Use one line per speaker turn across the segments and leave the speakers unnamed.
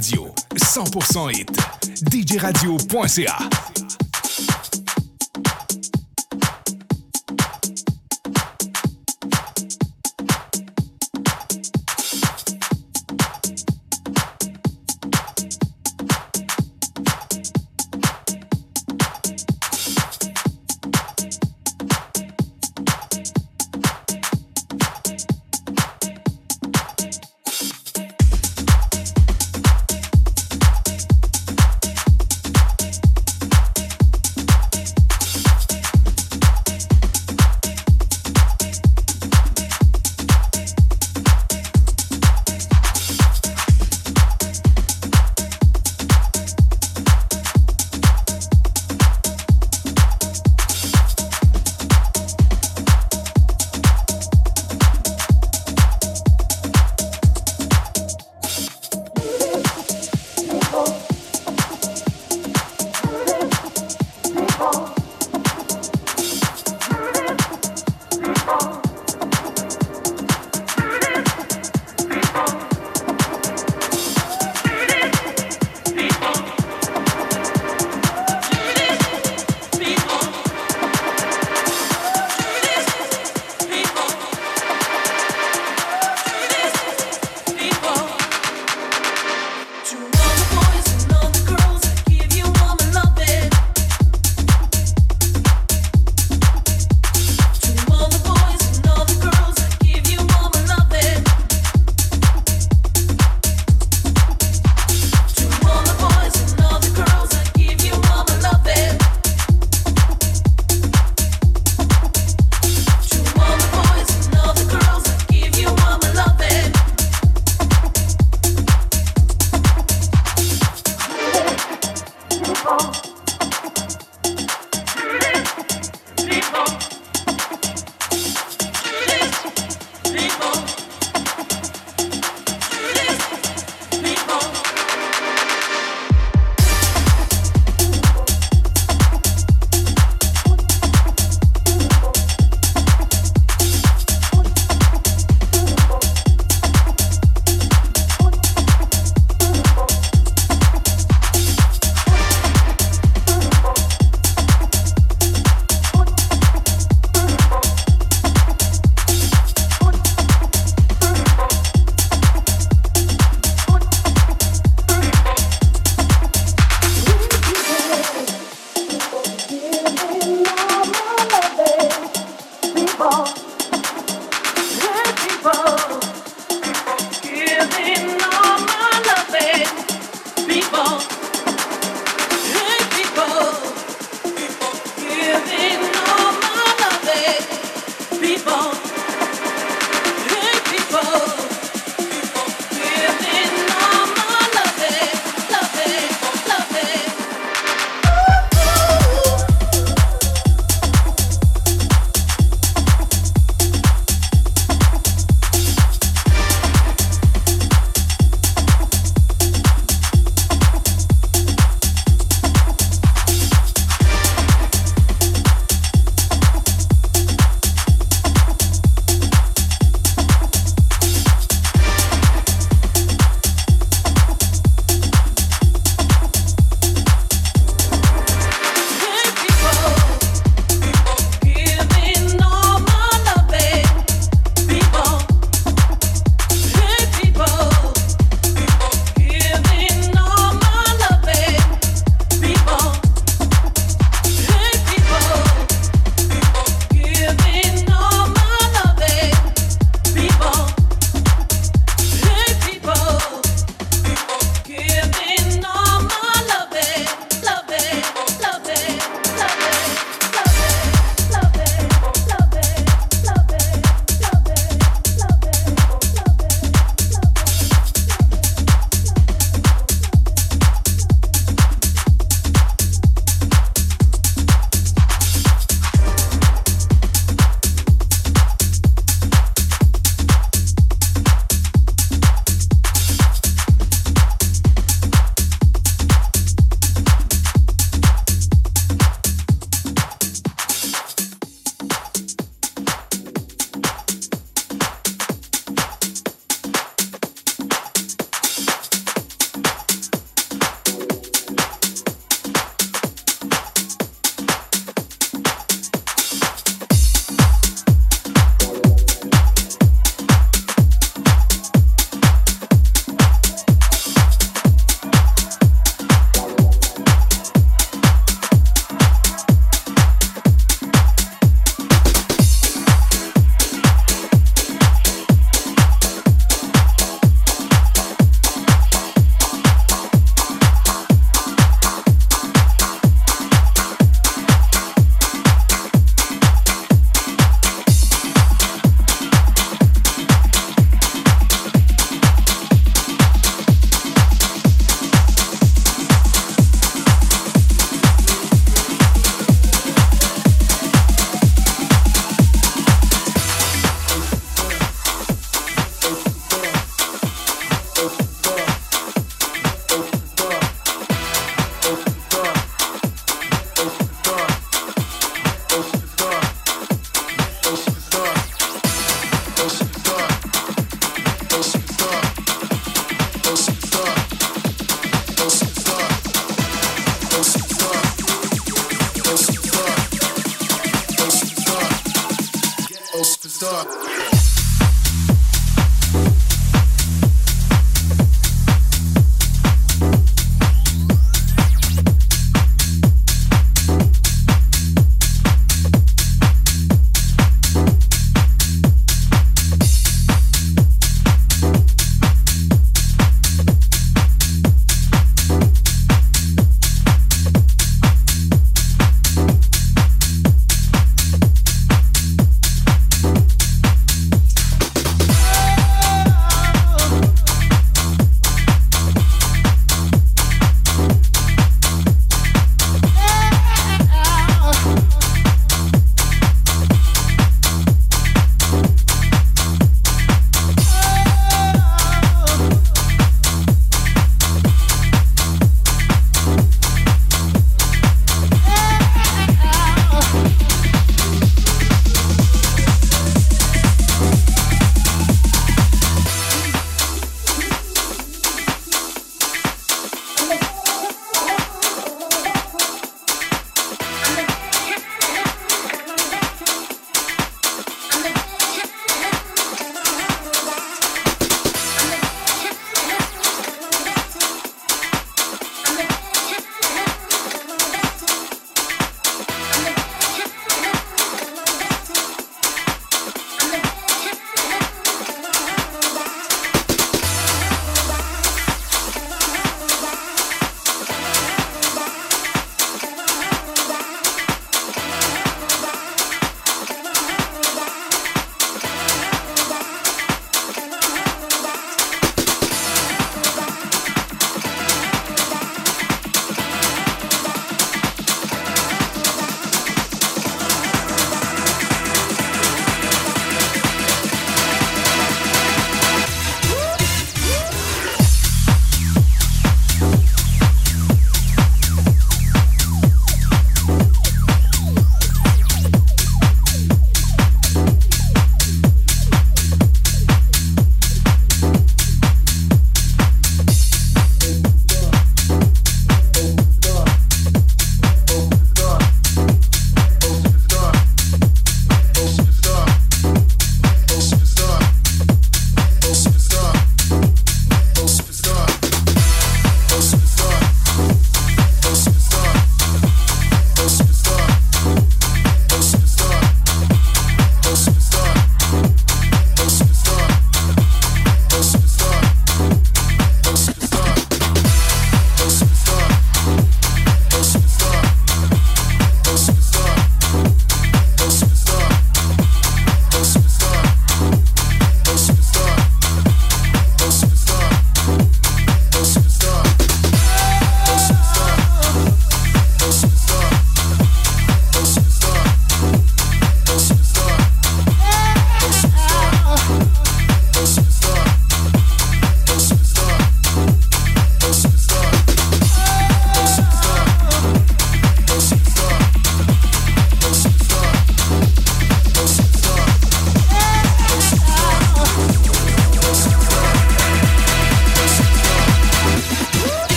radio. 100% hit. djradio.ca.
You.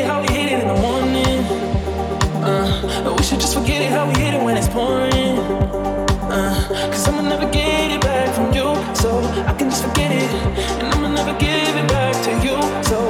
it how we hit it in the morning. Uh, we should just forget it how we hit it when it's pouring. Uh, Cause I'ma never get it back from you, so I can just forget it. And I'ma never give it back to you, so